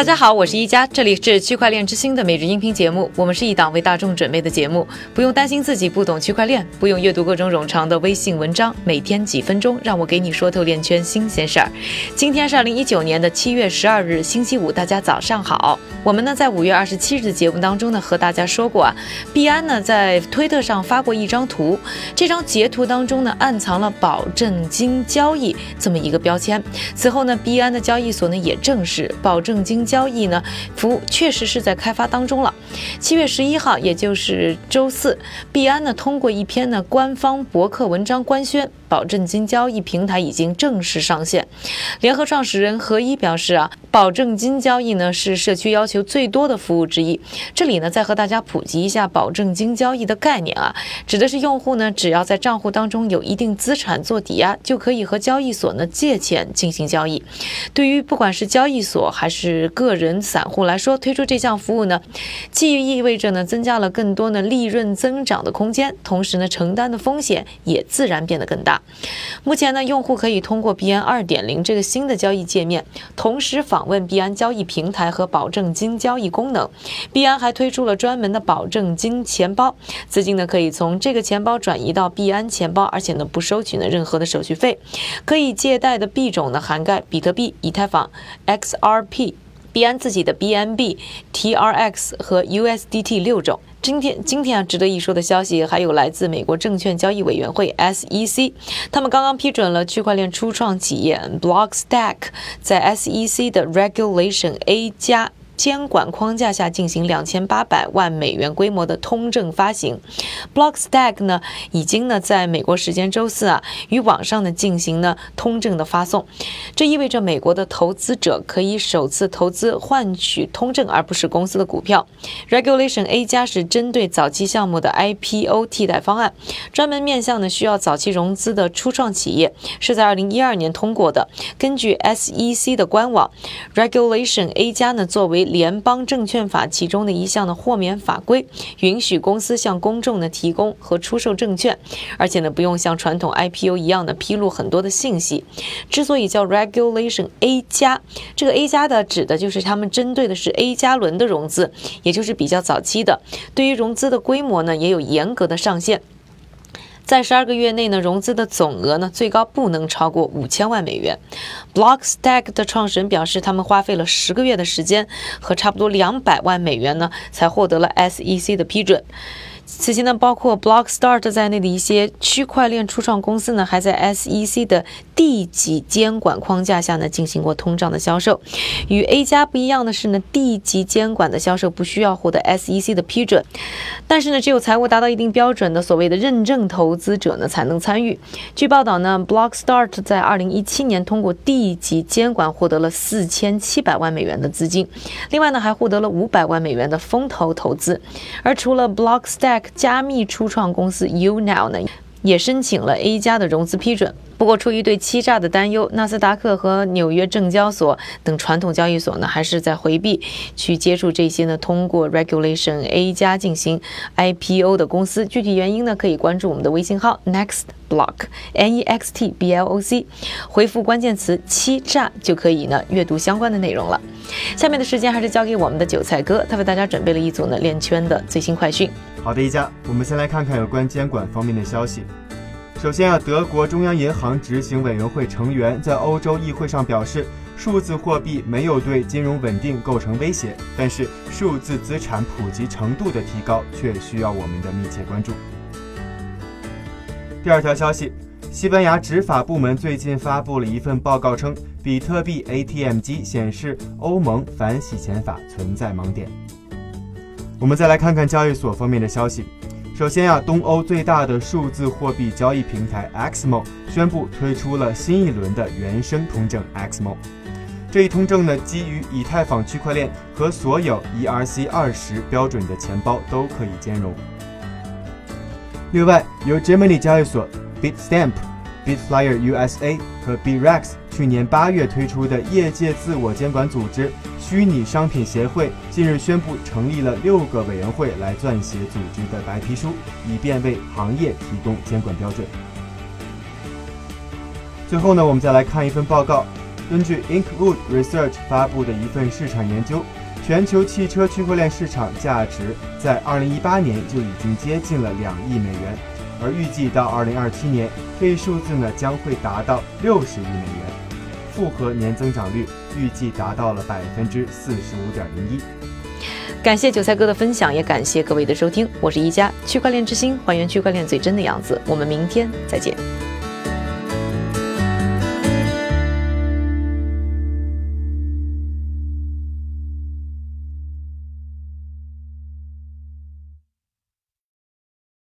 大家好，我是一加，这里是区块链之星的每日音频节目。我们是一档为大众准备的节目，不用担心自己不懂区块链，不用阅读各种冗长的微信文章，每天几分钟，让我给你说透链圈新鲜事儿。今天是二零一九年的七月十二日，星期五，大家早上好。我们呢在五月二十七日的节目当中呢和大家说过啊，币安呢在推特上发过一张图，这张截图当中呢暗藏了保证金交易这么一个标签。此后呢，币安的交易所呢也证实保证金。交易呢，服务确实是在开发当中了。七月十一号，也就是周四，币安呢通过一篇呢官方博客文章官宣，保证金交易平台已经正式上线。联合创始人何一表示啊，保证金交易呢是社区要求最多的服务之一。这里呢再和大家普及一下保证金交易的概念啊，指的是用户呢只要在账户当中有一定资产做抵押，就可以和交易所呢借钱进行交易。对于不管是交易所还是个人散户来说，推出这项服务呢，既意味着呢增加了更多的利润增长的空间，同时呢承担的风险也自然变得更大。目前呢，用户可以通过 BN 二点零这个新的交易界面，同时访访问币安交易平台和保证金交易功能。币安还推出了专门的保证金钱包，资金呢可以从这个钱包转移到币安钱包，而且呢不收取呢任何的手续费。可以借贷的币种呢涵盖比特币、以太坊、XRP。币安自己的 BNB、TRX 和 USDT 六种。今天，今天啊，值得一说的消息还有来自美国证券交易委员会 SEC，他们刚刚批准了区块链初创企业 Blockstack 在 SEC 的 Regulation A 加。监管框架下进行两千八百万美元规模的通证发行，Blockstack 呢已经呢在美国时间周四啊与网上呢进行呢通证的发送，这意味着美国的投资者可以首次投资换取通证，而不是公司的股票。Regulation A 加是针对早期项目的 IPO 替代方案，专门面向呢需要早期融资的初创企业，是在二零一二年通过的。根据 SEC 的官网，Regulation A 加呢作为联邦证券法其中的一项的豁免法规，允许公司向公众呢提供和出售证券，而且呢不用像传统 IPO 一样的披露很多的信息。之所以叫 Regulation A 加，这个 A 加的指的就是他们针对的是 A 加轮的融资，也就是比较早期的。对于融资的规模呢，也有严格的上限。在十二个月内呢，融资的总额呢最高不能超过五千万美元。Blockstack 的创始人表示，他们花费了十个月的时间和差不多两百万美元呢，才获得了 SEC 的批准。此前呢，包括 Blockstart 在内的一些区块链初创公司呢，还在 SEC 的 D 级监管框架下呢进行过通胀的销售。与 A 加不一样的是呢，D 级监管的销售不需要获得 SEC 的批准，但是呢，只有财务达到一定标准的所谓的认证投资者呢才能参与。据报道呢，Blockstart 在2017年通过 D 级监管获得了4700万美元的资金，另外呢还获得了500万美元的风投投资。而除了 Blockstack 加密初创公司 Unow 呢，也申请了 A 加的融资批准。不过，出于对欺诈的担忧，纳斯达克和纽约证交所等传统交易所呢，还是在回避去接触这些呢通过 Regulation A 加进行 IPO 的公司。具体原因呢，可以关注我们的微信号 Next Block N E X T B L O C，回复关键词欺诈就可以呢阅读相关的内容了。下面的时间还是交给我们的韭菜哥，他为大家准备了一组呢链圈的最新快讯。好的，一家，我们先来看看有关监管方面的消息。首先啊，德国中央银行执行委员会成员在欧洲议会上表示，数字货币没有对金融稳定构成威胁，但是数字资产普及程度的提高却需要我们的密切关注。第二条消息，西班牙执法部门最近发布了一份报告称，比特币 ATM 机显示欧盟反洗钱法存在盲点。我们再来看看交易所方面的消息。首先啊，东欧最大的数字货币交易平台 XMO 宣布推出了新一轮的原生通证 XMO。这一通证呢，基于以太坊区块链和所有 ERC 二十标准的钱包都可以兼容。另外，由 Germany 交易所、Bitstamp、Bitflyer USA 和 Brex 去年八月推出的业界自我监管组织。虚拟商品协会近日宣布成立了六个委员会来撰写组织的白皮书，以便为行业提供监管标准。最后呢，我们再来看一份报告，根据 Inkwood Research 发布的一份市场研究，全球汽车区块链市场价值在2018年就已经接近了两亿美元，而预计到二零二七年，这一数字呢将会达到六十亿美元，复合年增长率预计达到了百分之四十五点零一。感谢韭菜哥的分享，也感谢各位的收听，我是一加区块链之星，还原区块链最真的样子，我们明天再见。